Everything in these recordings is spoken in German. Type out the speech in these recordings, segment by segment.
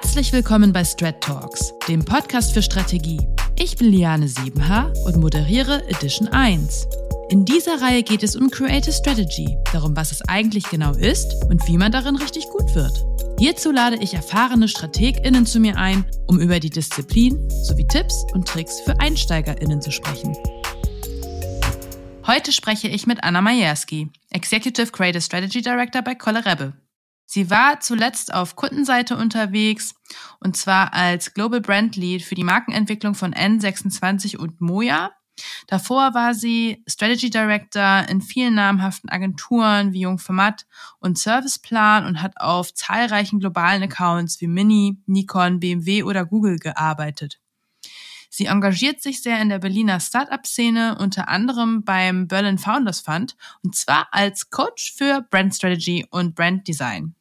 Herzlich willkommen bei Strat Talks, dem Podcast für Strategie. Ich bin Liane Siebenhaar und moderiere Edition 1. In dieser Reihe geht es um Creative Strategy, darum, was es eigentlich genau ist und wie man darin richtig gut wird. Hierzu lade ich erfahrene StrategInnen zu mir ein, um über die Disziplin sowie Tipps und Tricks für EinsteigerInnen zu sprechen. Heute spreche ich mit Anna Majerski, Executive Creative Strategy Director bei Kollerebbe. Sie war zuletzt auf Kundenseite unterwegs und zwar als Global Brand Lead für die Markenentwicklung von N26 und Moja. Davor war sie Strategy Director in vielen namhaften Agenturen wie Jungformat und Serviceplan und hat auf zahlreichen globalen Accounts wie Mini, Nikon, BMW oder Google gearbeitet. Sie engagiert sich sehr in der Berliner Startup-Szene, unter anderem beim Berlin Founders Fund, und zwar als Coach für Brand Strategy und Brand Design.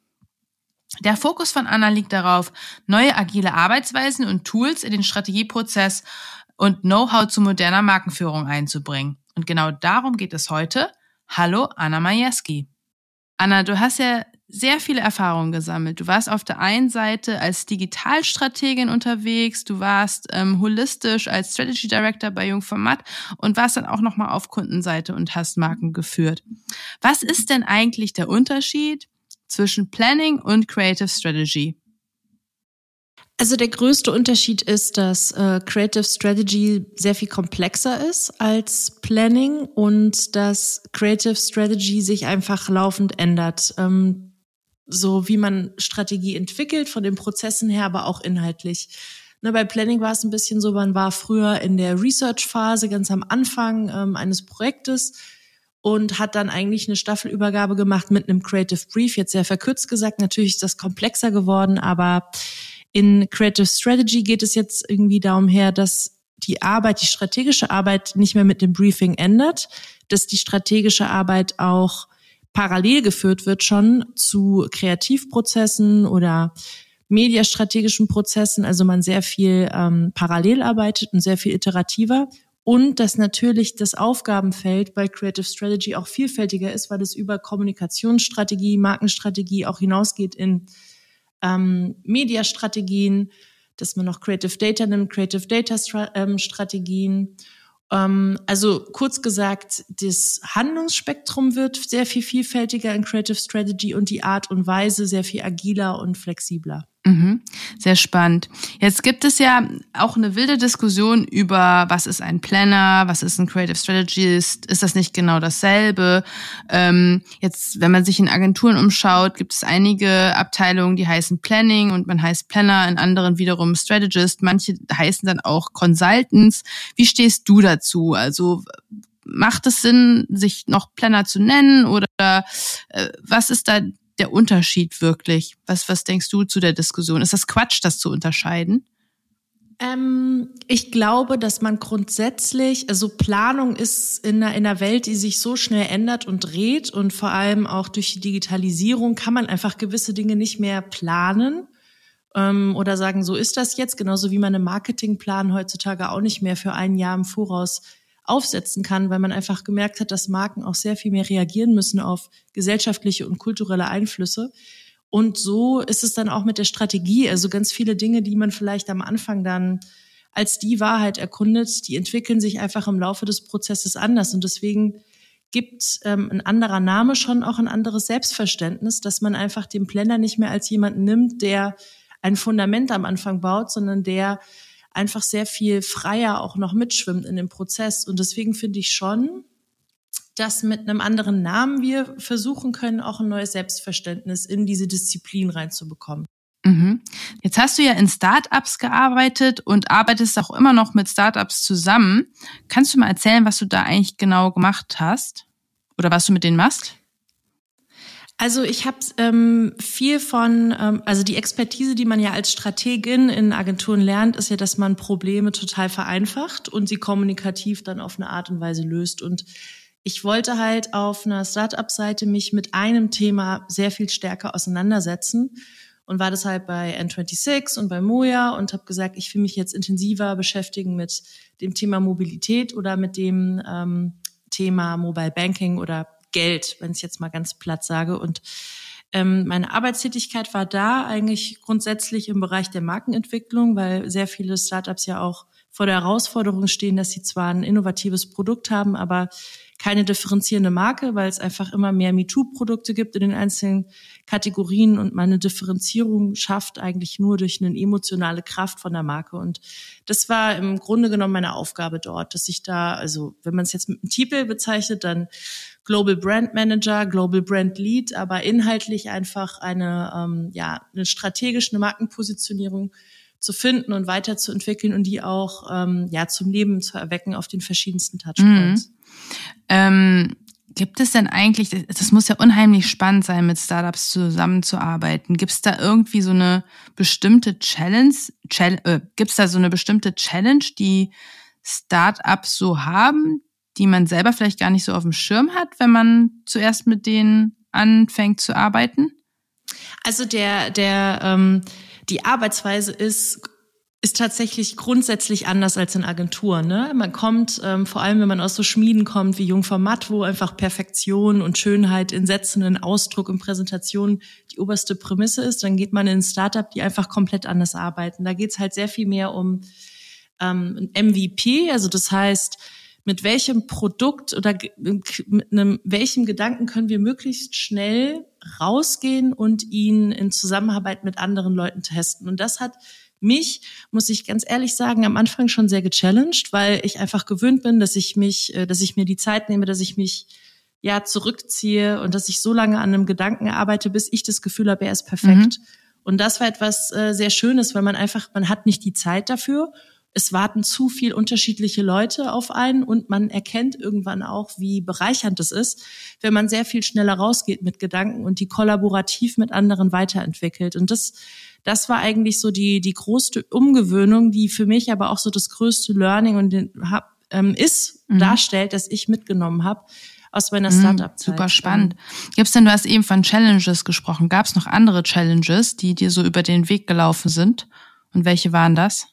Der Fokus von Anna liegt darauf, neue agile Arbeitsweisen und Tools in den Strategieprozess und Know-how zu moderner Markenführung einzubringen. Und genau darum geht es heute. Hallo, Anna Majewski. Anna, du hast ja sehr viele Erfahrungen gesammelt. Du warst auf der einen Seite als Digitalstrategin unterwegs, du warst ähm, holistisch als Strategy Director bei Jungformat und warst dann auch nochmal auf Kundenseite und hast Marken geführt. Was ist denn eigentlich der Unterschied zwischen Planning und Creative Strategy? Also der größte Unterschied ist, dass äh, Creative Strategy sehr viel komplexer ist als Planning und dass Creative Strategy sich einfach laufend ändert. Ähm, so wie man Strategie entwickelt, von den Prozessen her, aber auch inhaltlich. Ne, bei Planning war es ein bisschen so, man war früher in der Research-Phase, ganz am Anfang ähm, eines Projektes und hat dann eigentlich eine Staffelübergabe gemacht mit einem Creative Brief. Jetzt sehr verkürzt gesagt, natürlich ist das komplexer geworden, aber in Creative Strategy geht es jetzt irgendwie darum her, dass die Arbeit, die strategische Arbeit nicht mehr mit dem Briefing ändert, dass die strategische Arbeit auch parallel geführt wird schon zu Kreativprozessen oder mediastrategischen Prozessen, also man sehr viel ähm, parallel arbeitet und sehr viel iterativer und dass natürlich das Aufgabenfeld bei Creative Strategy auch vielfältiger ist, weil es über Kommunikationsstrategie, Markenstrategie auch hinausgeht in ähm, Mediastrategien, dass man noch Creative Data nimmt, Creative Data ähm, Strategien. Ähm, also kurz gesagt, das Handlungsspektrum wird sehr viel vielfältiger in Creative Strategy und die Art und Weise sehr viel agiler und flexibler. Mhm. Sehr spannend. Jetzt gibt es ja auch eine wilde Diskussion über, was ist ein Planner, was ist ein Creative Strategist, ist das nicht genau dasselbe? Ähm, jetzt, wenn man sich in Agenturen umschaut, gibt es einige Abteilungen, die heißen Planning und man heißt Planner, in anderen wiederum Strategist, manche heißen dann auch Consultants. Wie stehst du dazu? Also macht es Sinn, sich noch Planner zu nennen oder äh, was ist da der Unterschied wirklich? Was, was denkst du zu der Diskussion? Ist das Quatsch, das zu unterscheiden? Ähm, ich glaube, dass man grundsätzlich, also Planung ist in einer, in einer Welt, die sich so schnell ändert und dreht und vor allem auch durch die Digitalisierung kann man einfach gewisse Dinge nicht mehr planen ähm, oder sagen, so ist das jetzt, genauso wie man einen Marketingplan heutzutage auch nicht mehr für ein Jahr im Voraus aufsetzen kann, weil man einfach gemerkt hat, dass Marken auch sehr viel mehr reagieren müssen auf gesellschaftliche und kulturelle Einflüsse. Und so ist es dann auch mit der Strategie. Also ganz viele Dinge, die man vielleicht am Anfang dann als die Wahrheit erkundet, die entwickeln sich einfach im Laufe des Prozesses anders. Und deswegen gibt ähm, ein anderer Name schon auch ein anderes Selbstverständnis, dass man einfach den Planner nicht mehr als jemanden nimmt, der ein Fundament am Anfang baut, sondern der einfach sehr viel freier auch noch mitschwimmt in dem Prozess. Und deswegen finde ich schon, dass mit einem anderen Namen wir versuchen können, auch ein neues Selbstverständnis in diese Disziplin reinzubekommen. Mhm. Jetzt hast du ja in Startups gearbeitet und arbeitest auch immer noch mit Startups zusammen. Kannst du mal erzählen, was du da eigentlich genau gemacht hast? Oder was du mit denen machst? Also ich habe ähm, viel von, ähm, also die Expertise, die man ja als Strategin in Agenturen lernt, ist ja, dass man Probleme total vereinfacht und sie kommunikativ dann auf eine Art und Weise löst. Und ich wollte halt auf einer Startup-Seite mich mit einem Thema sehr viel stärker auseinandersetzen und war deshalb bei N26 und bei Moja und habe gesagt, ich will mich jetzt intensiver beschäftigen mit dem Thema Mobilität oder mit dem ähm, Thema Mobile Banking oder Geld, wenn ich jetzt mal ganz platt sage. Und Ähm, meine Arbeitstätigkeit war da eigentlich grundsätzlich im Bereich der Markenentwicklung, weil sehr viele Startups ja auch vor der Herausforderung stehen, dass sie zwar ein innovatives Produkt haben, aber keine differenzierende Marke, weil es einfach immer mehr MeToo-Produkte gibt in den einzelnen Kategorien und man eine Differenzierung schafft eigentlich nur durch eine emotionale Kraft von der Marke. Und das war im Grunde genommen meine Aufgabe dort, dass ich da, also wenn man es jetzt mit einem Titel bezeichnet, dann Global Brand Manager, Global Brand Lead, aber inhaltlich einfach eine, ähm, ja, eine strategische Markenpositionierung zu finden und weiterzuentwickeln und die auch ähm, ja zum Leben zu erwecken auf den verschiedensten Touchpoints. Mhm. Ähm, gibt es denn eigentlich, das muss ja unheimlich spannend sein, mit Startups zusammenzuarbeiten. Gibt es da irgendwie so eine bestimmte Challenge? Chal äh, Gibt es da so eine bestimmte Challenge, die Startups so haben, die man selber vielleicht gar nicht so auf dem Schirm hat, wenn man zuerst mit denen anfängt zu arbeiten? Also der, der, ähm, die Arbeitsweise ist ist tatsächlich grundsätzlich anders als in Agenturen. Ne? Man kommt, ähm, vor allem wenn man aus so Schmieden kommt wie Jungfer Matt, wo einfach Perfektion und Schönheit in Sätzen, in Ausdruck und Präsentation die oberste Prämisse ist, dann geht man in ein Startup, die einfach komplett anders arbeiten. Da geht's halt sehr viel mehr um ähm, MVP, also das heißt, mit welchem Produkt oder mit einem, welchem Gedanken können wir möglichst schnell rausgehen und ihn in Zusammenarbeit mit anderen Leuten testen. Und das hat mich, muss ich ganz ehrlich sagen, am Anfang schon sehr gechallenged, weil ich einfach gewöhnt bin, dass ich mich, äh, dass ich mir die Zeit nehme, dass ich mich ja zurückziehe und dass ich so lange an einem Gedanken arbeite, bis ich das Gefühl habe, er ist perfekt. Mhm. Und das war etwas äh, sehr Schönes, weil man einfach, man hat nicht die Zeit dafür es warten zu viel unterschiedliche Leute auf einen und man erkennt irgendwann auch, wie bereichernd es ist, wenn man sehr viel schneller rausgeht mit Gedanken und die kollaborativ mit anderen weiterentwickelt. Und das, das war eigentlich so die, die größte Umgewöhnung, die für mich aber auch so das größte Learning und den, hab, ähm, ist, mhm. darstellt, dass ich mitgenommen habe aus meiner mhm, Startup-Zeit. Super spannend. Gibt's denn, du hast eben von Challenges gesprochen. Gab es noch andere Challenges, die dir so über den Weg gelaufen sind? Und welche waren das?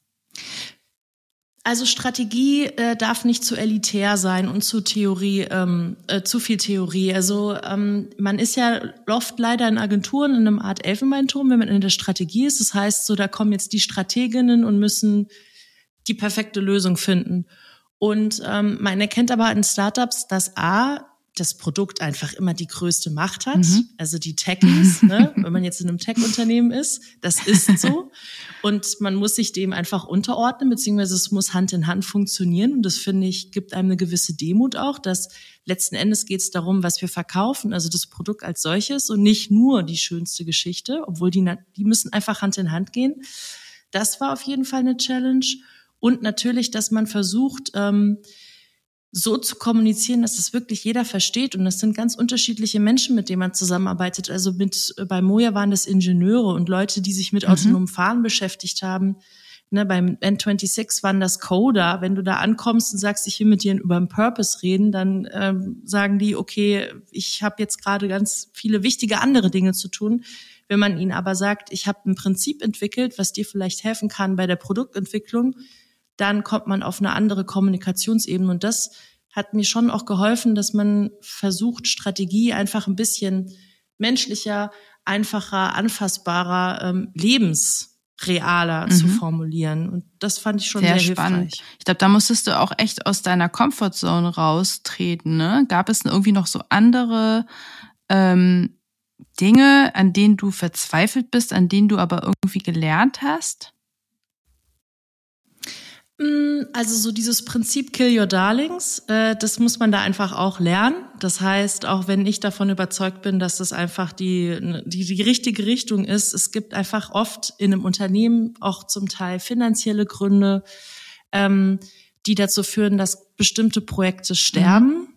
Also Strategie äh, darf nicht zu elitär sein und zu Theorie, ähm, äh, zu viel Theorie. Also ähm, man ist ja oft leider in Agenturen in einem Art Elfenbeinturm, wenn man in der Strategie ist. Das heißt, so da kommen jetzt die Strateginnen und müssen die perfekte Lösung finden. Und ähm, man erkennt aber in Startups, dass A, das Produkt einfach immer die größte Macht hat. Mhm. Also die Techies, ne? wenn man jetzt in einem Tech-Unternehmen ist, das ist so. Und man muss sich dem einfach unterordnen, beziehungsweise es muss Hand in Hand funktionieren. Und das finde ich, gibt einem eine gewisse Demut auch, dass letzten Endes geht es darum, was wir verkaufen, also das Produkt als solches und nicht nur die schönste Geschichte, obwohl die, die müssen einfach Hand in Hand gehen. Das war auf jeden Fall eine Challenge. Und natürlich, dass man versucht, ähm, so zu kommunizieren, dass es wirklich jeder versteht. Und das sind ganz unterschiedliche Menschen, mit denen man zusammenarbeitet. Also mit, bei Moja waren das Ingenieure und Leute, die sich mit mhm. autonomem Fahren beschäftigt haben. Ne, beim N26 waren das Coder. Wenn du da ankommst und sagst, ich will mit dir über einen Purpose reden, dann ähm, sagen die, okay, ich habe jetzt gerade ganz viele wichtige andere Dinge zu tun. Wenn man ihnen aber sagt, ich habe ein Prinzip entwickelt, was dir vielleicht helfen kann bei der Produktentwicklung, dann kommt man auf eine andere Kommunikationsebene. Und das hat mir schon auch geholfen, dass man versucht, Strategie einfach ein bisschen menschlicher, einfacher, anfassbarer, ähm, lebensrealer mhm. zu formulieren. Und das fand ich schon sehr, sehr spannend. Hilfreich. Ich glaube, da musstest du auch echt aus deiner Comfortzone raustreten. Ne? Gab es irgendwie noch so andere ähm, Dinge, an denen du verzweifelt bist, an denen du aber irgendwie gelernt hast? Mm, also so dieses Prinzip Kill Your Darlings, äh, das muss man da einfach auch lernen. Das heißt, auch wenn ich davon überzeugt bin, dass das einfach die, die, die richtige Richtung ist, es gibt einfach oft in einem Unternehmen auch zum Teil finanzielle Gründe, ähm, die dazu führen, dass bestimmte Projekte sterben. Mhm.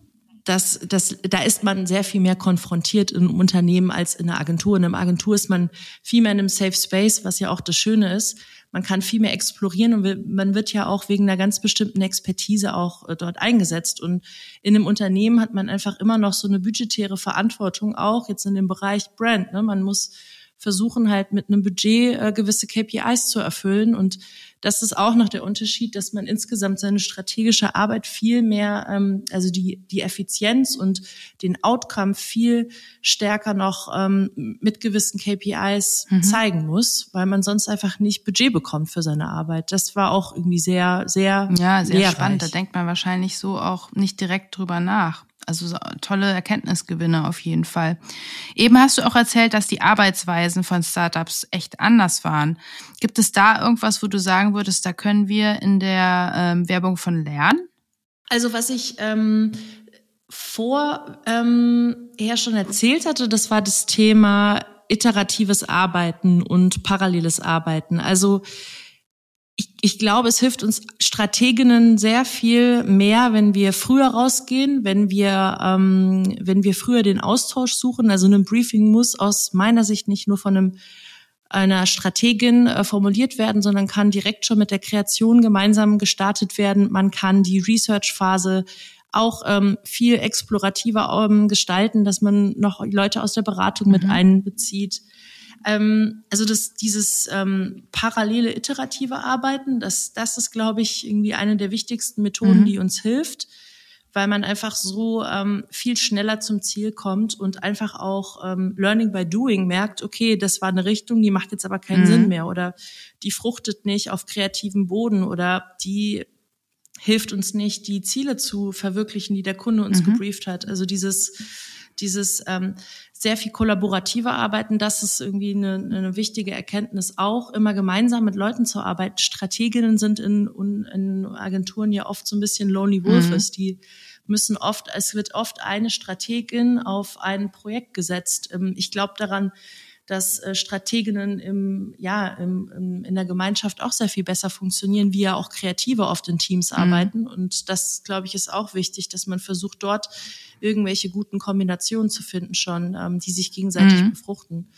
Das, das, da ist man sehr viel mehr konfrontiert in einem Unternehmen als in einer Agentur. In einer Agentur ist man viel mehr in einem Safe Space, was ja auch das Schöne ist man kann viel mehr explorieren und man wird ja auch wegen einer ganz bestimmten Expertise auch äh, dort eingesetzt. Und in einem Unternehmen hat man einfach immer noch so eine budgetäre Verantwortung, auch jetzt in dem Bereich Brand. Ne? Man muss versuchen halt mit einem Budget äh, gewisse KPIs zu erfüllen. Und das ist auch noch der Unterschied, dass man insgesamt seine strategische Arbeit viel mehr, ähm, also die, die Effizienz und den Outcome viel stärker noch ähm, mit gewissen KPIs mhm. zeigen muss, weil man sonst einfach nicht Budget bekommt für seine Arbeit. Das war auch irgendwie sehr, sehr, ja, sehr lehrreich. spannend. Da denkt man wahrscheinlich so auch nicht direkt drüber nach. Also so tolle Erkenntnisgewinne auf jeden Fall. Eben hast du auch erzählt, dass die Arbeitsweisen von Startups echt anders waren. Gibt es da irgendwas, wo du sagen würdest, da können wir in der ähm, Werbung von lernen? Also was ich ähm, vorher ähm, schon erzählt hatte, das war das Thema iteratives Arbeiten und paralleles Arbeiten. Also ich, ich glaube, es hilft uns Strateginnen sehr viel mehr, wenn wir früher rausgehen, wenn wir, ähm, wenn wir früher den Austausch suchen. Also ein Briefing muss aus meiner Sicht nicht nur von einem einer Strategin äh, formuliert werden, sondern kann direkt schon mit der Kreation gemeinsam gestartet werden. Man kann die Research-Phase auch ähm, viel explorativer ähm, gestalten, dass man noch Leute aus der Beratung mit mhm. einbezieht. Ähm, also das, dieses ähm, parallele iterative Arbeiten, das, das ist, glaube ich, irgendwie eine der wichtigsten Methoden, mhm. die uns hilft, weil man einfach so ähm, viel schneller zum Ziel kommt und einfach auch ähm, Learning by Doing merkt, okay, das war eine Richtung, die macht jetzt aber keinen mhm. Sinn mehr oder die fruchtet nicht auf kreativem Boden oder die hilft uns nicht, die Ziele zu verwirklichen, die der Kunde uns mhm. gebrieft hat. Also dieses dieses ähm, sehr viel kollaborative Arbeiten, das ist irgendwie eine, eine wichtige Erkenntnis auch, immer gemeinsam mit Leuten zu arbeiten. Strateginnen sind in, in Agenturen ja oft so ein bisschen Lonely Wolves, mhm. die müssen oft, es wird oft eine Strategin auf ein Projekt gesetzt. Ähm, ich glaube daran, dass äh, Strateginnen im, ja, im, im, in der Gemeinschaft auch sehr viel besser funktionieren, wie ja auch Kreative oft in Teams mhm. arbeiten. Und das, glaube ich, ist auch wichtig, dass man versucht, dort irgendwelche guten Kombinationen zu finden schon, ähm, die sich gegenseitig mhm. befruchten.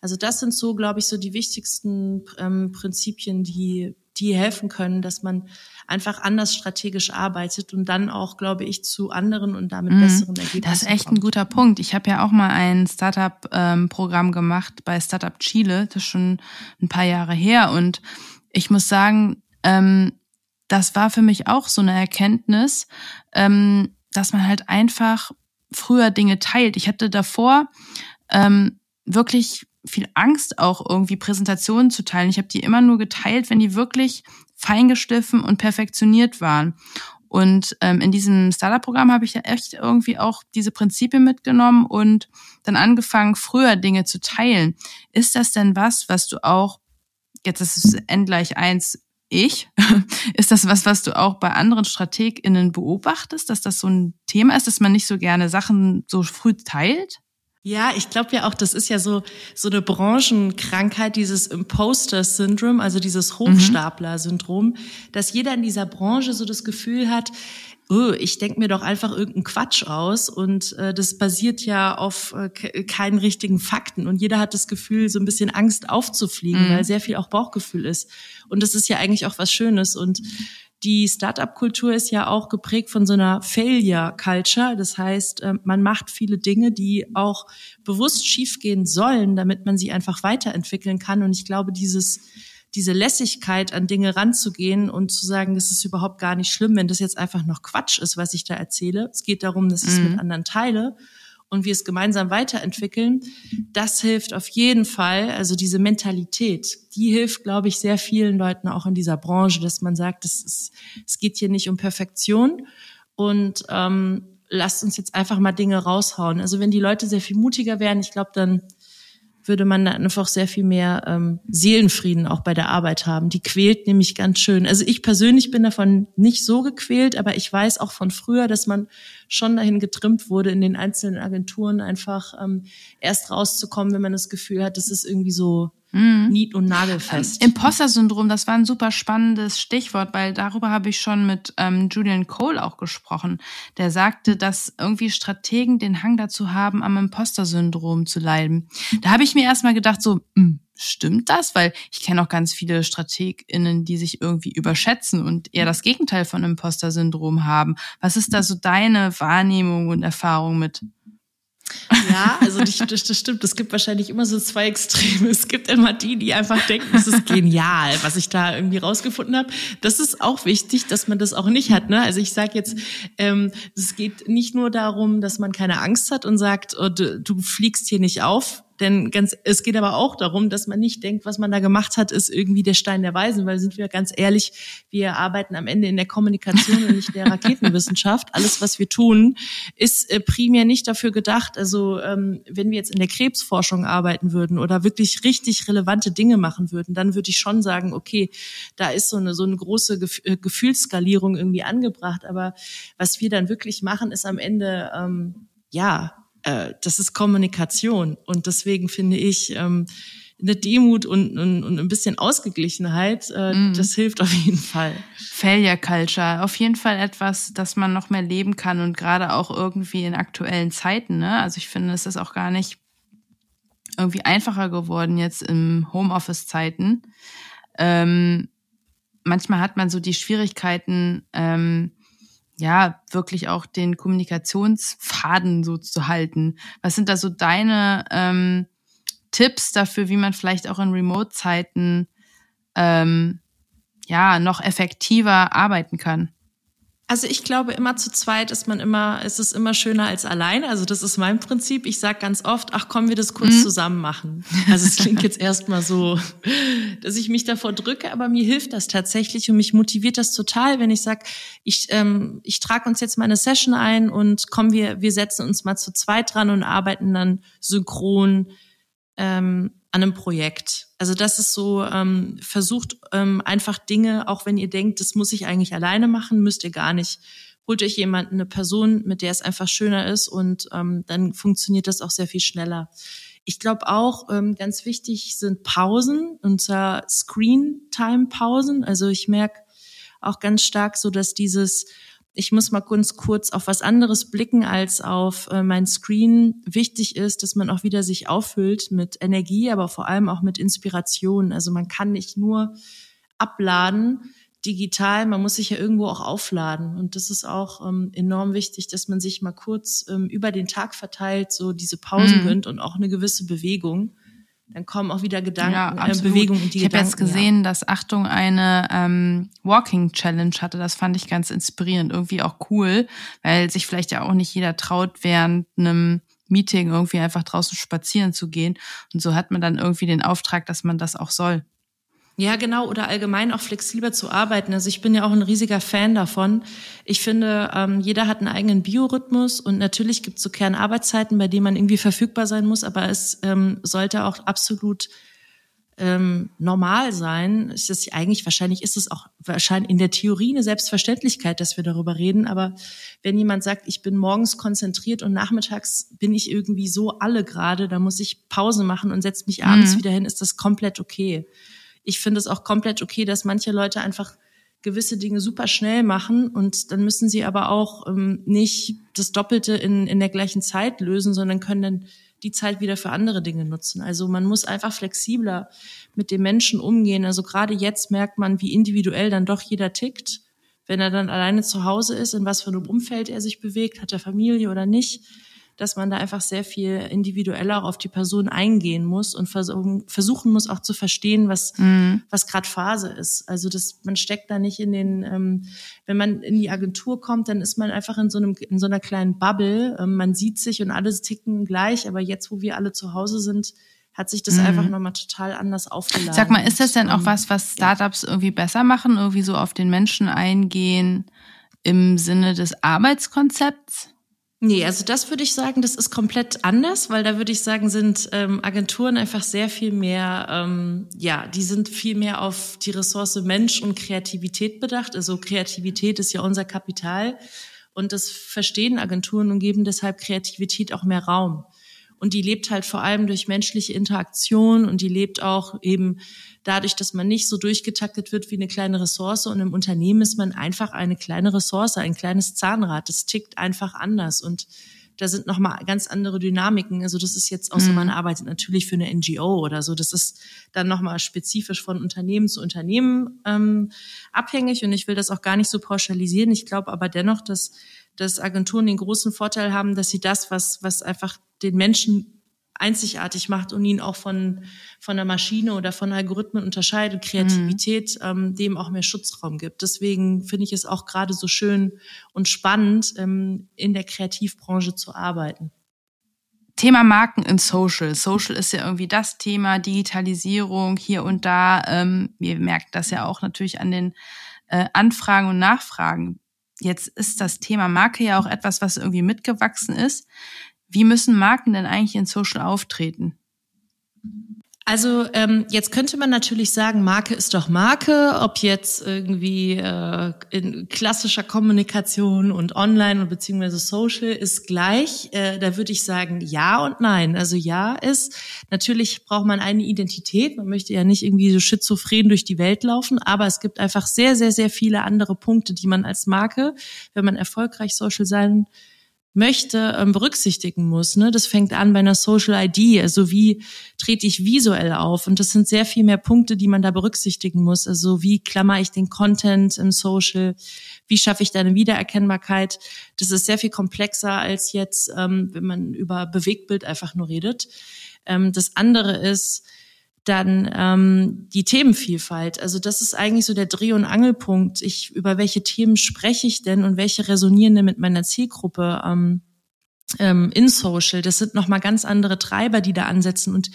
Also das sind so, glaube ich, so die wichtigsten ähm, Prinzipien, die, die helfen können, dass man einfach anders strategisch arbeitet und dann auch, glaube ich, zu anderen und damit mhm. besseren Ergebnissen Das ist echt kommt. ein guter Punkt. Ich habe ja auch mal ein Startup-Programm ähm, gemacht bei Startup Chile, das ist schon ein paar Jahre her und ich muss sagen, ähm, das war für mich auch so eine Erkenntnis, ähm, dass man halt einfach früher Dinge teilt. Ich hatte davor ähm, wirklich viel Angst, auch irgendwie Präsentationen zu teilen. Ich habe die immer nur geteilt, wenn die wirklich feingeschliffen und perfektioniert waren. Und ähm, in diesem Startup-Programm habe ich ja echt irgendwie auch diese Prinzipien mitgenommen und dann angefangen, früher Dinge zu teilen. Ist das denn was, was du auch, jetzt ist es N gleich eins, ich, ist das was, was du auch bei anderen StrategInnen beobachtest, dass das so ein Thema ist, dass man nicht so gerne Sachen so früh teilt? Ja, ich glaube ja auch, das ist ja so so eine Branchenkrankheit, dieses Imposter-Syndrom, also dieses mhm. Hochstapler-Syndrom, dass jeder in dieser Branche so das Gefühl hat, oh, ich denke mir doch einfach irgendeinen Quatsch aus und äh, das basiert ja auf äh, keinen richtigen Fakten und jeder hat das Gefühl, so ein bisschen Angst aufzufliegen, mhm. weil sehr viel auch Bauchgefühl ist und das ist ja eigentlich auch was Schönes und die Startup-Kultur ist ja auch geprägt von so einer Failure-Culture. Das heißt, ähm, man macht viele Dinge, die auch bewusst schiefgehen sollen, damit man sie einfach weiterentwickeln kann. Und ich glaube, dieses, diese Lässigkeit an Dinge ranzugehen und zu sagen, das ist überhaupt gar nicht schlimm, wenn das jetzt einfach noch Quatsch ist, was ich da erzähle. Es geht darum, dass ich es mhm. mit anderen teile und wir es gemeinsam weiterentwickeln, das hilft auf jeden Fall. Also diese Mentalität, die hilft, glaube ich, sehr vielen Leuten auch in dieser Branche, dass man sagt, es, ist, es geht hier nicht um Perfektion und ähm, lasst uns jetzt einfach mal Dinge raushauen. Also wenn die Leute sehr viel mutiger werden, ich glaube, dann würde man einfach sehr viel mehr ähm, Seelenfrieden auch bei der Arbeit haben. Die quält nämlich ganz schön. Also ich persönlich bin davon nicht so gequält, aber ich weiß auch von früher, dass man schon dahin getrimmt wurde, in den einzelnen Agenturen einfach ähm, erst rauszukommen, wenn man das Gefühl hat, das ist irgendwie so Mhm. Nied- und nagelfest. Ähm, Imposter-Syndrom, das war ein super spannendes Stichwort, weil darüber habe ich schon mit ähm, Julian Cole auch gesprochen. Der sagte, dass irgendwie Strategen den Hang dazu haben, am Imposter-Syndrom zu leiden. Da habe ich mir erstmal gedacht, so, mh, hm, stimmt das? Weil ich kenne auch ganz viele StrategInnen, die sich irgendwie überschätzen und eher das Gegenteil von Imposter-Syndrom haben. Was ist da so deine Wahrnehmung und Erfahrung mit? Ja, also das, stimmt. Es gibt wahrscheinlich immer so zwei Extreme. Es gibt immer die, die einfach denken, das ist genial, was ich da irgendwie rausgefunden habe. Das ist auch wichtig, dass man das auch nicht hat. Ne? Also ich sage jetzt, ähm, es geht nicht nur darum, dass man keine Angst hat und sagt, oh, du, du fliegst hier nicht auf, denn ganz, es geht aber auch darum, dass man nicht denkt, was man da gemacht hat, ist irgendwie der Stein der Weisen, weil sind wir ganz ehrlich, wir arbeiten am Ende in der Kommunikation und nicht der Raketenwissenschaft. Alles, was wir tun, ist äh, primär nicht dafür gedacht. Also ähm, wenn wir jetzt in der Krebsforschung arbeiten würden oder wirklich richtig relevante Dinge machen würden, dann würde ich schon sagen, okay, da ist so eine so eine große äh, Gefühlsskalierung irgendwie angebracht. Aber was wir dann wirklich machen, ist am Ende ähm, ja äh, das ist Kommunikation. Und deswegen finde ich, ähm, eine Demut und, und, und ein bisschen Ausgeglichenheit, äh, mm. das hilft auf jeden Fall. Failure Culture, auf jeden Fall etwas, das man noch mehr leben kann und gerade auch irgendwie in aktuellen Zeiten. Ne? Also ich finde, es ist auch gar nicht irgendwie einfacher geworden jetzt im Homeoffice-Zeiten. Ähm, manchmal hat man so die Schwierigkeiten, ähm, ja, wirklich auch den Kommunikationsfaden so zu halten. Was sind da so deine ähm, Tipps dafür, wie man vielleicht auch in Remote-Zeiten ähm, ja noch effektiver arbeiten kann? Also ich glaube, immer zu zweit ist man immer, ist es immer schöner als alleine. Also das ist mein Prinzip. Ich sage ganz oft, ach komm, wir das kurz mhm. zusammen machen. Also es klingt jetzt erstmal so, dass ich mich davor drücke, aber mir hilft das tatsächlich und mich motiviert das total, wenn ich sage, ich, ähm, ich trage uns jetzt mal eine Session ein und komm, wir, wir setzen uns mal zu zweit dran und arbeiten dann synchron ähm, an einem Projekt. Also das ist so, ähm, versucht ähm, einfach Dinge, auch wenn ihr denkt, das muss ich eigentlich alleine machen, müsst ihr gar nicht. Holt euch jemanden, eine Person, mit der es einfach schöner ist und ähm, dann funktioniert das auch sehr viel schneller. Ich glaube auch, ähm, ganz wichtig sind Pausen, und zwar Screen-Time-Pausen. Also ich merke auch ganz stark so, dass dieses ich muss mal ganz kurz auf was anderes blicken als auf äh, mein Screen. Wichtig ist, dass man auch wieder sich auffüllt mit Energie, aber vor allem auch mit Inspiration. Also man kann nicht nur abladen digital, man muss sich ja irgendwo auch aufladen. Und das ist auch ähm, enorm wichtig, dass man sich mal kurz ähm, über den Tag verteilt so diese Pausen mhm. gönnt und auch eine gewisse Bewegung dann kommen auch wieder Gedanken, ja, äh, Bewegungen in die Ich habe jetzt gesehen, ja. dass Achtung eine ähm, Walking Challenge hatte. Das fand ich ganz inspirierend, irgendwie auch cool, weil sich vielleicht ja auch nicht jeder traut, während einem Meeting irgendwie einfach draußen spazieren zu gehen. Und so hat man dann irgendwie den Auftrag, dass man das auch soll. Ja, genau, oder allgemein auch flexibler zu arbeiten. Also ich bin ja auch ein riesiger Fan davon. Ich finde, ähm, jeder hat einen eigenen Biorhythmus und natürlich gibt es so Kernarbeitszeiten, bei denen man irgendwie verfügbar sein muss, aber es ähm, sollte auch absolut ähm, normal sein. Es ist eigentlich, wahrscheinlich ist es auch wahrscheinlich in der Theorie eine Selbstverständlichkeit, dass wir darüber reden. Aber wenn jemand sagt, ich bin morgens konzentriert und nachmittags bin ich irgendwie so alle gerade, da muss ich Pause machen und setze mich abends mhm. wieder hin, ist das komplett okay ich finde es auch komplett okay, dass manche Leute einfach gewisse Dinge super schnell machen und dann müssen sie aber auch ähm, nicht das Doppelte in, in der gleichen Zeit lösen, sondern können dann die Zeit wieder für andere Dinge nutzen. Also man muss einfach flexibler mit den Menschen umgehen. Also gerade jetzt merkt man, wie individuell dann doch jeder tickt. Wenn er dann alleine zu Hause ist, in was für einem Umfeld er sich bewegt, hat er Familie oder nicht dass man da einfach sehr viel individueller auch auf die Person eingehen muss und versuchen, versuchen muss auch zu verstehen, was, mhm. was gerade Phase ist. Also das, man steckt da nicht in den, ähm, wenn man in die Agentur kommt, dann ist man einfach in so einem, in so einer kleinen Bubble. Ähm, man sieht sich und alles ticken gleich, aber jetzt, wo wir alle zu Hause sind, hat sich das mhm. einfach nochmal total anders aufgeladen. Sag mal, ist das denn auch was, was Startups irgendwie besser machen, irgendwie so auf den Menschen eingehen im Sinne des Arbeitskonzepts? Nee, also das würde ich sagen, das ist komplett anders, weil da würde ich sagen, sind ähm, Agenturen einfach sehr viel mehr, ähm, ja, die sind viel mehr auf die Ressource Mensch und Kreativität bedacht. Also Kreativität ist ja unser Kapital und das verstehen Agenturen und geben deshalb Kreativität auch mehr Raum. Und die lebt halt vor allem durch menschliche Interaktion und die lebt auch eben dadurch, dass man nicht so durchgetaktet wird wie eine kleine Ressource. Und im Unternehmen ist man einfach eine kleine Ressource, ein kleines Zahnrad. Das tickt einfach anders. Und da sind nochmal ganz andere Dynamiken. Also das ist jetzt auch so, man mhm. arbeitet natürlich für eine NGO oder so. Das ist dann nochmal spezifisch von Unternehmen zu Unternehmen ähm, abhängig und ich will das auch gar nicht so pauschalisieren. Ich glaube aber dennoch, dass dass Agenturen den großen Vorteil haben, dass sie das, was, was einfach den Menschen einzigartig macht und ihn auch von, von der Maschine oder von Algorithmen unterscheidet, Kreativität, mhm. ähm, dem auch mehr Schutzraum gibt. Deswegen finde ich es auch gerade so schön und spannend, ähm, in der Kreativbranche zu arbeiten. Thema Marken in Social. Social ist ja irgendwie das Thema, Digitalisierung hier und da. Ähm, wir merken das ja auch natürlich an den äh, Anfragen und Nachfragen. Jetzt ist das Thema Marke ja auch etwas, was irgendwie mitgewachsen ist. Wie müssen Marken denn eigentlich in Social auftreten? Also ähm, jetzt könnte man natürlich sagen, Marke ist doch Marke, ob jetzt irgendwie äh, in klassischer Kommunikation und online und beziehungsweise Social ist gleich. Äh, da würde ich sagen, ja und nein. Also ja ist, natürlich braucht man eine Identität. Man möchte ja nicht irgendwie so schizophren durch die Welt laufen, aber es gibt einfach sehr, sehr, sehr viele andere Punkte, die man als Marke, wenn man erfolgreich Social sein möchte, ähm, berücksichtigen muss. Ne? Das fängt an bei einer Social ID, also wie trete ich visuell auf? Und das sind sehr viel mehr Punkte, die man da berücksichtigen muss. Also wie klammer ich den Content im Social? Wie schaffe ich da eine Wiedererkennbarkeit? Das ist sehr viel komplexer als jetzt, ähm, wenn man über Bewegtbild einfach nur redet. Ähm, das andere ist, dann ähm, die Themenvielfalt. Also das ist eigentlich so der Dreh- und Angelpunkt. Ich, über welche Themen spreche ich denn und welche resonieren denn mit meiner Zielgruppe ähm, ähm, in Social? Das sind nochmal ganz andere Treiber, die da ansetzen. Und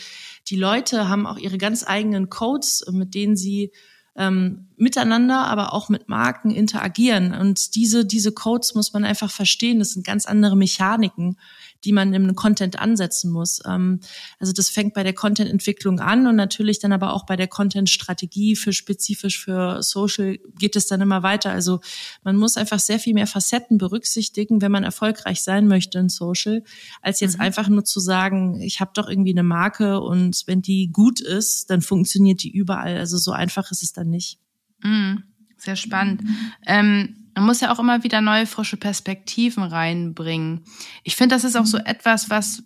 die Leute haben auch ihre ganz eigenen Codes, mit denen sie ähm, miteinander, aber auch mit Marken interagieren. Und diese, diese Codes muss man einfach verstehen. Das sind ganz andere Mechaniken die man im Content ansetzen muss. Ähm, also das fängt bei der Content-Entwicklung an und natürlich dann aber auch bei der Content-Strategie für spezifisch für Social geht es dann immer weiter. Also man muss einfach sehr viel mehr Facetten berücksichtigen, wenn man erfolgreich sein möchte in Social, als jetzt mhm. einfach nur zu sagen, ich habe doch irgendwie eine Marke und wenn die gut ist, dann funktioniert die überall. Also so einfach ist es dann nicht. Mhm. Sehr spannend. Ähm man muss ja auch immer wieder neue, frische Perspektiven reinbringen. Ich finde, das ist auch so mhm. etwas, was,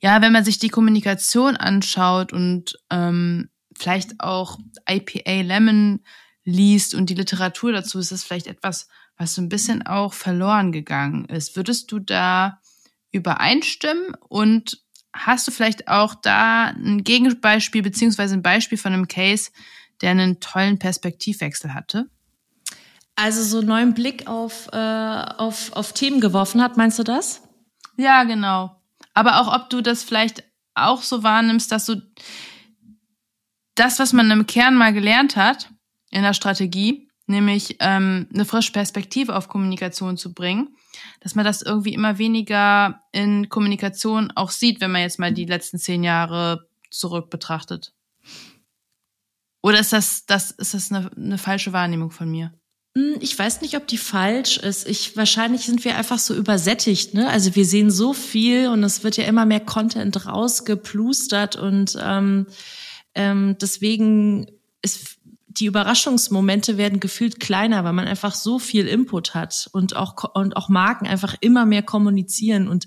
ja, wenn man sich die Kommunikation anschaut und ähm, vielleicht auch IPA Lemon liest und die Literatur dazu, ist das vielleicht etwas, was so ein bisschen auch verloren gegangen ist. Würdest du da übereinstimmen und hast du vielleicht auch da ein Gegenbeispiel beziehungsweise ein Beispiel von einem Case, der einen tollen Perspektivwechsel hatte? Also so einen neuen Blick auf, äh, auf, auf Themen geworfen hat, meinst du das? Ja, genau. Aber auch ob du das vielleicht auch so wahrnimmst, dass du das, was man im Kern mal gelernt hat in der Strategie, nämlich ähm, eine frische Perspektive auf Kommunikation zu bringen, dass man das irgendwie immer weniger in Kommunikation auch sieht, wenn man jetzt mal die letzten zehn Jahre zurück betrachtet. Oder ist das, das, ist das eine, eine falsche Wahrnehmung von mir? Hm, ich weiß nicht, ob die falsch ist. Ich, wahrscheinlich sind wir einfach so übersättigt, ne? Also wir sehen so viel und es wird ja immer mehr Content rausgeplustert und ähm, ähm, deswegen ist die Überraschungsmomente werden gefühlt kleiner, weil man einfach so viel Input hat und auch und auch Marken einfach immer mehr kommunizieren und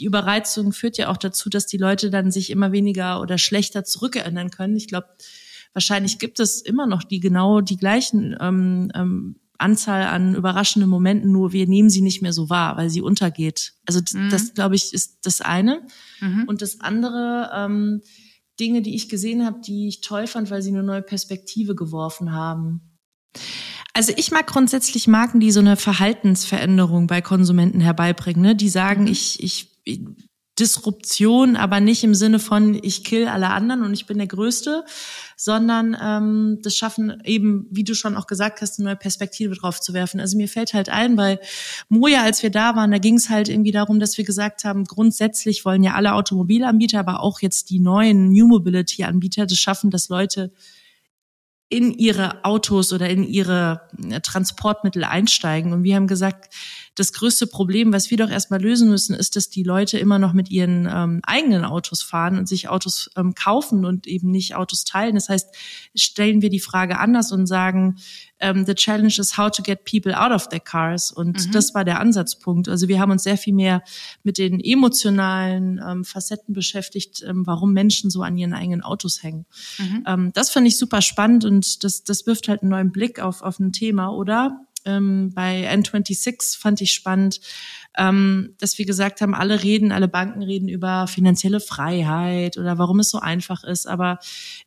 die Überreizung führt ja auch dazu, dass die Leute dann sich immer weniger oder schlechter zurückerinnern können. Ich glaube, wahrscheinlich gibt es immer noch die genau die gleichen ähm, ähm, Anzahl an überraschenden Momenten, nur wir nehmen sie nicht mehr so wahr, weil sie untergeht. Also mhm. das, glaube ich, ist das eine. Mhm. Und das andere, ähm, Dinge, die ich gesehen habe, die ich toll fand, weil sie eine neue Perspektive geworfen haben. Also ich mag grundsätzlich Marken, die so eine Verhaltensveränderung bei Konsumenten herbeibringen, ne? die sagen, mhm. ich, ich Disruption, aber nicht im Sinne von ich kill alle anderen und ich bin der Größte, sondern ähm, das schaffen eben, wie du schon auch gesagt hast, eine neue Perspektive drauf zu werfen. Also mir fällt halt ein, bei Moja, als wir da waren, da ging es halt irgendwie darum, dass wir gesagt haben, grundsätzlich wollen ja alle Automobilanbieter, aber auch jetzt die neuen New Mobility Anbieter das schaffen, dass Leute in ihre Autos oder in ihre äh, Transportmittel einsteigen. Und wir haben gesagt, das größte Problem, was wir doch erstmal lösen müssen, ist, dass die Leute immer noch mit ihren ähm, eigenen Autos fahren und sich Autos ähm, kaufen und eben nicht Autos teilen. Das heißt, stellen wir die Frage anders und sagen, ähm, the challenge is how to get people out of their cars. Und mhm. das war der Ansatzpunkt. Also wir haben uns sehr viel mehr mit den emotionalen ähm, Facetten beschäftigt, ähm, warum Menschen so an ihren eigenen Autos hängen. Mhm. Ähm, das finde ich super spannend und das, das wirft halt einen neuen Blick auf, auf ein Thema. Oder ähm, bei N26 fand ich spannend, ähm, dass wir gesagt haben, alle reden, alle Banken reden über finanzielle Freiheit oder warum es so einfach ist. Aber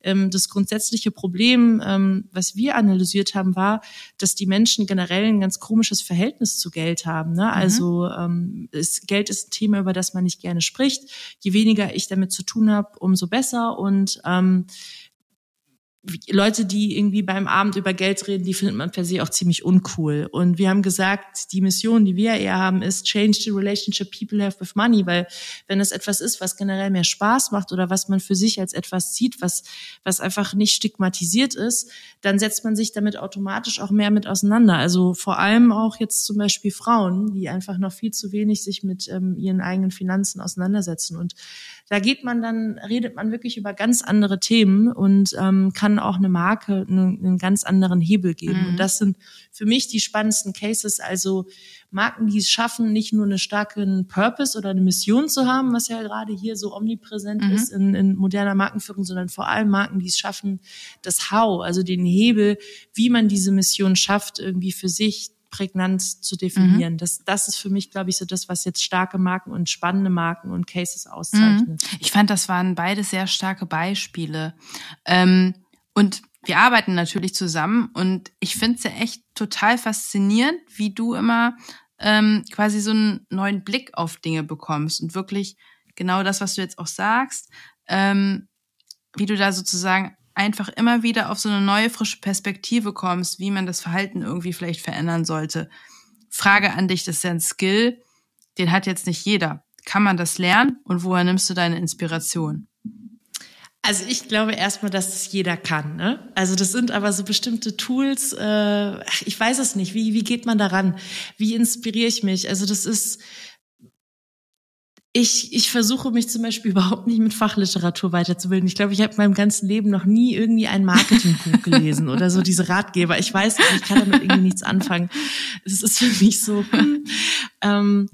ähm, das grundsätzliche Problem, ähm, was wir analysiert haben, war, dass die Menschen generell ein ganz komisches Verhältnis zu Geld haben. Ne? Mhm. Also ähm, ist, Geld ist ein Thema, über das man nicht gerne spricht. Je weniger ich damit zu tun habe, umso besser. Und ähm, Leute, die irgendwie beim Abend über Geld reden, die findet man per se auch ziemlich uncool. Und wir haben gesagt, die Mission, die wir eher haben, ist change the relationship people have with money, weil wenn es etwas ist, was generell mehr Spaß macht oder was man für sich als etwas sieht, was, was einfach nicht stigmatisiert ist, dann setzt man sich damit automatisch auch mehr mit auseinander. Also vor allem auch jetzt zum Beispiel Frauen, die einfach noch viel zu wenig sich mit ähm, ihren eigenen Finanzen auseinandersetzen. Und da geht man dann, redet man wirklich über ganz andere Themen und ähm, kann auch eine Marke einen, einen ganz anderen Hebel geben. Mhm. Und das sind für mich die spannendsten Cases. Also Marken, die es schaffen, nicht nur eine starken Purpose oder eine Mission zu haben, was ja gerade hier so omnipräsent mhm. ist in, in moderner Markenführung, sondern vor allem Marken, die es schaffen, das How, also den Hebel, wie man diese Mission schafft, irgendwie für sich prägnant zu definieren. Mhm. Das, das ist für mich, glaube ich, so das, was jetzt starke Marken und spannende Marken und Cases auszeichnet. Mhm. Ich fand, das waren beide sehr starke Beispiele. Ähm, und wir arbeiten natürlich zusammen und ich finde es ja echt total faszinierend, wie du immer ähm, quasi so einen neuen Blick auf Dinge bekommst und wirklich genau das, was du jetzt auch sagst, ähm, wie du da sozusagen einfach immer wieder auf so eine neue, frische Perspektive kommst, wie man das Verhalten irgendwie vielleicht verändern sollte. Frage an dich, das ist ja ein Skill, den hat jetzt nicht jeder. Kann man das lernen und woher nimmst du deine Inspiration? Also ich glaube erstmal, dass das jeder kann. Ne? Also das sind aber so bestimmte Tools. Äh, ich weiß es nicht. Wie wie geht man daran? Wie inspiriere ich mich? Also das ist ich, ich versuche mich zum Beispiel überhaupt nicht mit Fachliteratur weiterzubilden. Ich glaube, ich habe in meinem ganzen Leben noch nie irgendwie ein Marketingbuch gelesen oder so diese Ratgeber. Ich weiß ich kann damit irgendwie nichts anfangen. Es ist für mich so. Hm, ähm,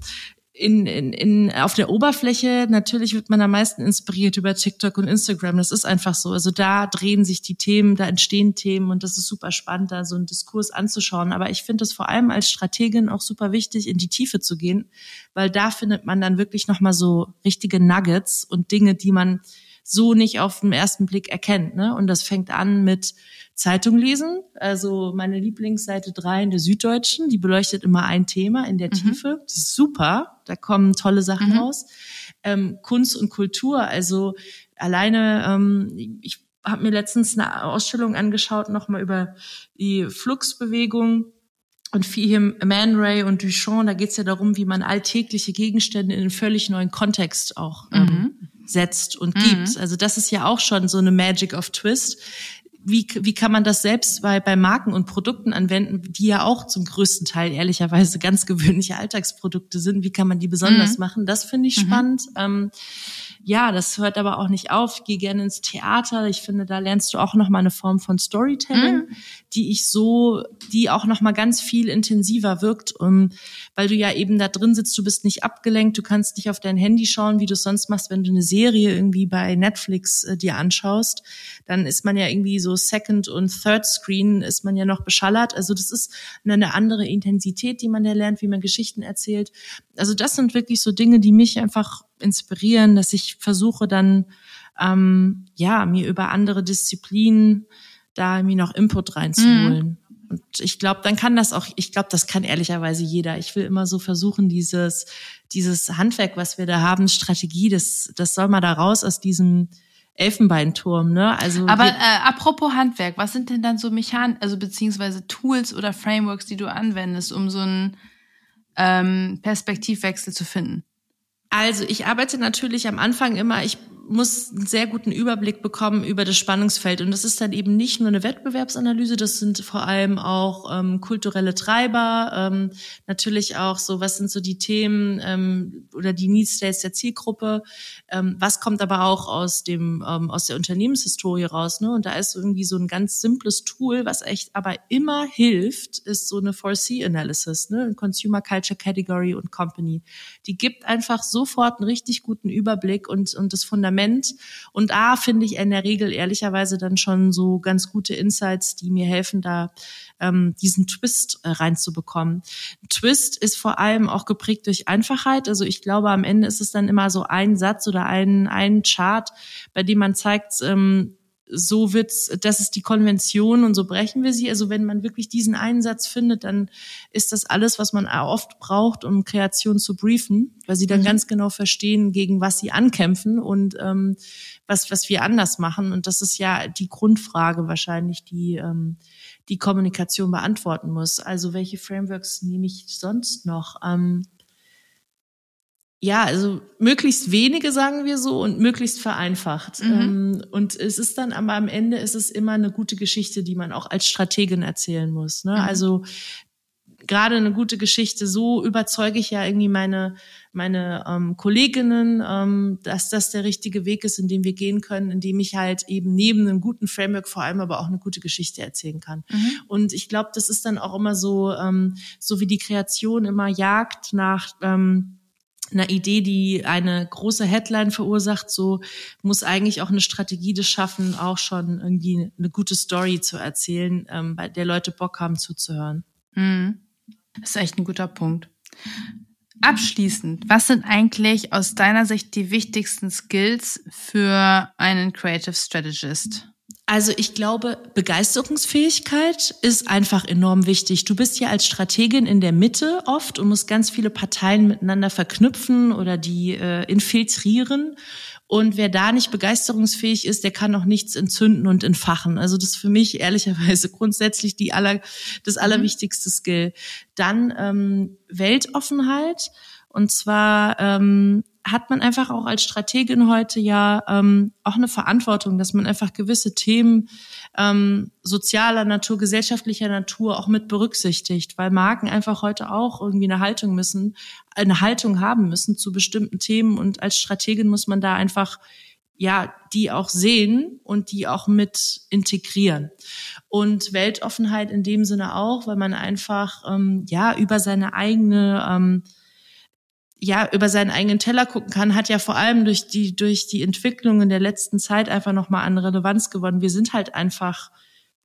in, in, in, auf der Oberfläche, natürlich wird man am meisten inspiriert über TikTok und Instagram. Das ist einfach so. Also da drehen sich die Themen, da entstehen Themen und das ist super spannend, da so einen Diskurs anzuschauen. Aber ich finde es vor allem als Strategin auch super wichtig, in die Tiefe zu gehen, weil da findet man dann wirklich nochmal so richtige Nuggets und Dinge, die man so nicht auf den ersten Blick erkennt. Ne? Und das fängt an mit Zeitung lesen. Also meine Lieblingsseite 3 in der Süddeutschen, die beleuchtet immer ein Thema in der mhm. Tiefe. Das ist super, da kommen tolle Sachen mhm. raus. Ähm, Kunst und Kultur, also alleine, ähm, ich habe mir letztens eine Ausstellung angeschaut, nochmal über die Fluxbewegung und hier Man Ray und Duchamp, da geht es ja darum, wie man alltägliche Gegenstände in einen völlig neuen Kontext auch ähm, mhm. setzt und mhm. gibt. Also das ist ja auch schon so eine Magic of Twist, wie, wie kann man das selbst bei, bei Marken und Produkten anwenden, die ja auch zum größten Teil ehrlicherweise ganz gewöhnliche Alltagsprodukte sind? Wie kann man die besonders mhm. machen? Das finde ich mhm. spannend. Ähm, ja, das hört aber auch nicht auf. Ich gehe gerne ins Theater. Ich finde, da lernst du auch noch mal eine Form von Storytelling, mhm. die ich so, die auch noch mal ganz viel intensiver wirkt, um, weil du ja eben da drin sitzt. Du bist nicht abgelenkt. Du kannst nicht auf dein Handy schauen, wie du es sonst machst, wenn du eine Serie irgendwie bei Netflix äh, dir anschaust. Dann ist man ja irgendwie so Second und Third Screen ist man ja noch beschallert. Also das ist eine andere Intensität, die man da lernt, wie man Geschichten erzählt. Also das sind wirklich so Dinge, die mich einfach inspirieren, dass ich versuche dann ähm, ja mir über andere Disziplinen da mir noch Input reinzuholen. Mhm. Und ich glaube, dann kann das auch, ich glaube, das kann ehrlicherweise jeder. Ich will immer so versuchen, dieses, dieses Handwerk, was wir da haben, Strategie, das, das soll mal da raus aus diesem Elfenbeinturm, ne? Also aber äh, apropos Handwerk, was sind denn dann so Mechan, also beziehungsweise Tools oder Frameworks, die du anwendest, um so einen ähm, Perspektivwechsel zu finden? Also ich arbeite natürlich am Anfang immer, ich muss einen sehr guten Überblick bekommen über das Spannungsfeld. Und das ist dann eben nicht nur eine Wettbewerbsanalyse, das sind vor allem auch ähm, kulturelle Treiber, ähm, natürlich auch so, was sind so die Themen ähm, oder die Need States der Zielgruppe, ähm, was kommt aber auch aus dem ähm, aus der Unternehmenshistorie raus. Ne? Und da ist irgendwie so ein ganz simples Tool, was echt aber immer hilft, ist so eine 4C-Analysis, ne? Consumer Culture Category und Company. Die gibt einfach sofort einen richtig guten Überblick und, und das Fundament. Und da finde ich in der Regel ehrlicherweise dann schon so ganz gute Insights, die mir helfen, da ähm, diesen Twist äh, reinzubekommen. Twist ist vor allem auch geprägt durch Einfachheit. Also ich glaube, am Ende ist es dann immer so ein Satz oder ein, ein Chart, bei dem man zeigt, ähm, so wird's, das ist die Konvention und so brechen wir sie. Also wenn man wirklich diesen Einsatz findet, dann ist das alles, was man oft braucht, um Kreation zu briefen, weil sie dann mhm. ganz genau verstehen, gegen was sie ankämpfen und ähm, was, was wir anders machen. Und das ist ja die Grundfrage wahrscheinlich, die ähm, die Kommunikation beantworten muss. Also welche Frameworks nehme ich sonst noch? Ähm, ja, also möglichst wenige, sagen wir so, und möglichst vereinfacht. Mhm. Ähm, und es ist dann aber am Ende ist es immer eine gute Geschichte, die man auch als Strategin erzählen muss. Ne? Mhm. Also gerade eine gute Geschichte, so überzeuge ich ja irgendwie meine, meine ähm, Kolleginnen, ähm, dass das der richtige Weg ist, in dem wir gehen können, in dem ich halt eben neben einem guten Framework vor allem aber auch eine gute Geschichte erzählen kann. Mhm. Und ich glaube, das ist dann auch immer so, ähm, so wie die Kreation immer jagt nach ähm, einer Idee, die eine große Headline verursacht, so muss eigentlich auch eine Strategie das schaffen, auch schon irgendwie eine gute Story zu erzählen, ähm, bei der Leute Bock haben zuzuhören. Mhm. Das ist echt ein guter Punkt. Abschließend, was sind eigentlich aus deiner Sicht die wichtigsten Skills für einen Creative Strategist? Also ich glaube, Begeisterungsfähigkeit ist einfach enorm wichtig. Du bist ja als Strategin in der Mitte oft und musst ganz viele Parteien miteinander verknüpfen oder die äh, infiltrieren. Und wer da nicht begeisterungsfähig ist, der kann auch nichts entzünden und entfachen. Also das ist für mich ehrlicherweise grundsätzlich die aller, das mhm. allerwichtigste Skill. Dann ähm, Weltoffenheit. Und zwar ähm, hat man einfach auch als Strategin heute ja ähm, auch eine Verantwortung, dass man einfach gewisse Themen ähm, sozialer Natur, gesellschaftlicher Natur auch mit berücksichtigt, weil Marken einfach heute auch irgendwie eine Haltung müssen, eine Haltung haben müssen zu bestimmten Themen und als Strategin muss man da einfach ja, die auch sehen und die auch mit integrieren. Und Weltoffenheit in dem Sinne auch, weil man einfach ähm, ja über seine eigene ähm, ja über seinen eigenen Teller gucken kann, hat ja vor allem durch die durch die Entwicklung in der letzten Zeit einfach noch mal an Relevanz gewonnen. Wir sind halt einfach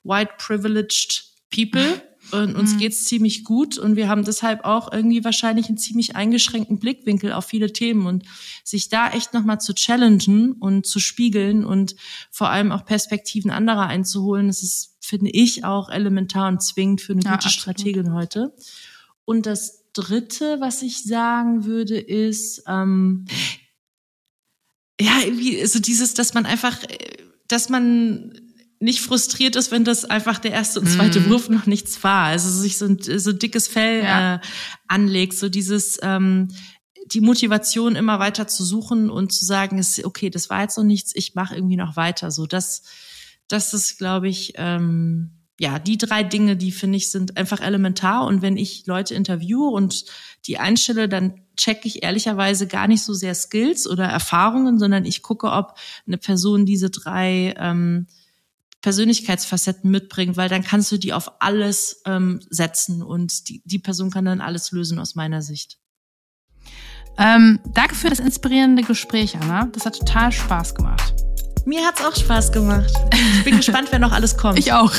white privileged people und uns mhm. geht's ziemlich gut und wir haben deshalb auch irgendwie wahrscheinlich einen ziemlich eingeschränkten Blickwinkel auf viele Themen und sich da echt noch mal zu challengen und zu spiegeln und vor allem auch Perspektiven anderer einzuholen, das ist finde ich auch elementar und zwingend für eine ja, gute absolut. Strategin heute. Und das Dritte, was ich sagen würde, ist, ähm, ja, irgendwie so dieses, dass man einfach, dass man nicht frustriert ist, wenn das einfach der erste und zweite mm. Wurf noch nichts war. Also sich so ein so dickes Fell ja. äh, anlegt, so dieses ähm, die Motivation immer weiter zu suchen und zu sagen, ist okay, das war jetzt noch nichts, ich mache irgendwie noch weiter. So das, das ist, glaube ich, ähm, ja, die drei Dinge, die finde ich, sind einfach elementar. Und wenn ich Leute interviewe und die einstelle, dann checke ich ehrlicherweise gar nicht so sehr Skills oder Erfahrungen, sondern ich gucke, ob eine Person diese drei ähm, Persönlichkeitsfacetten mitbringt, weil dann kannst du die auf alles ähm, setzen und die, die Person kann dann alles lösen aus meiner Sicht. Ähm, danke für das inspirierende Gespräch, Anna. Das hat total Spaß gemacht. Mir hat's auch Spaß gemacht. Ich bin gespannt, wer noch alles kommt. Ich auch.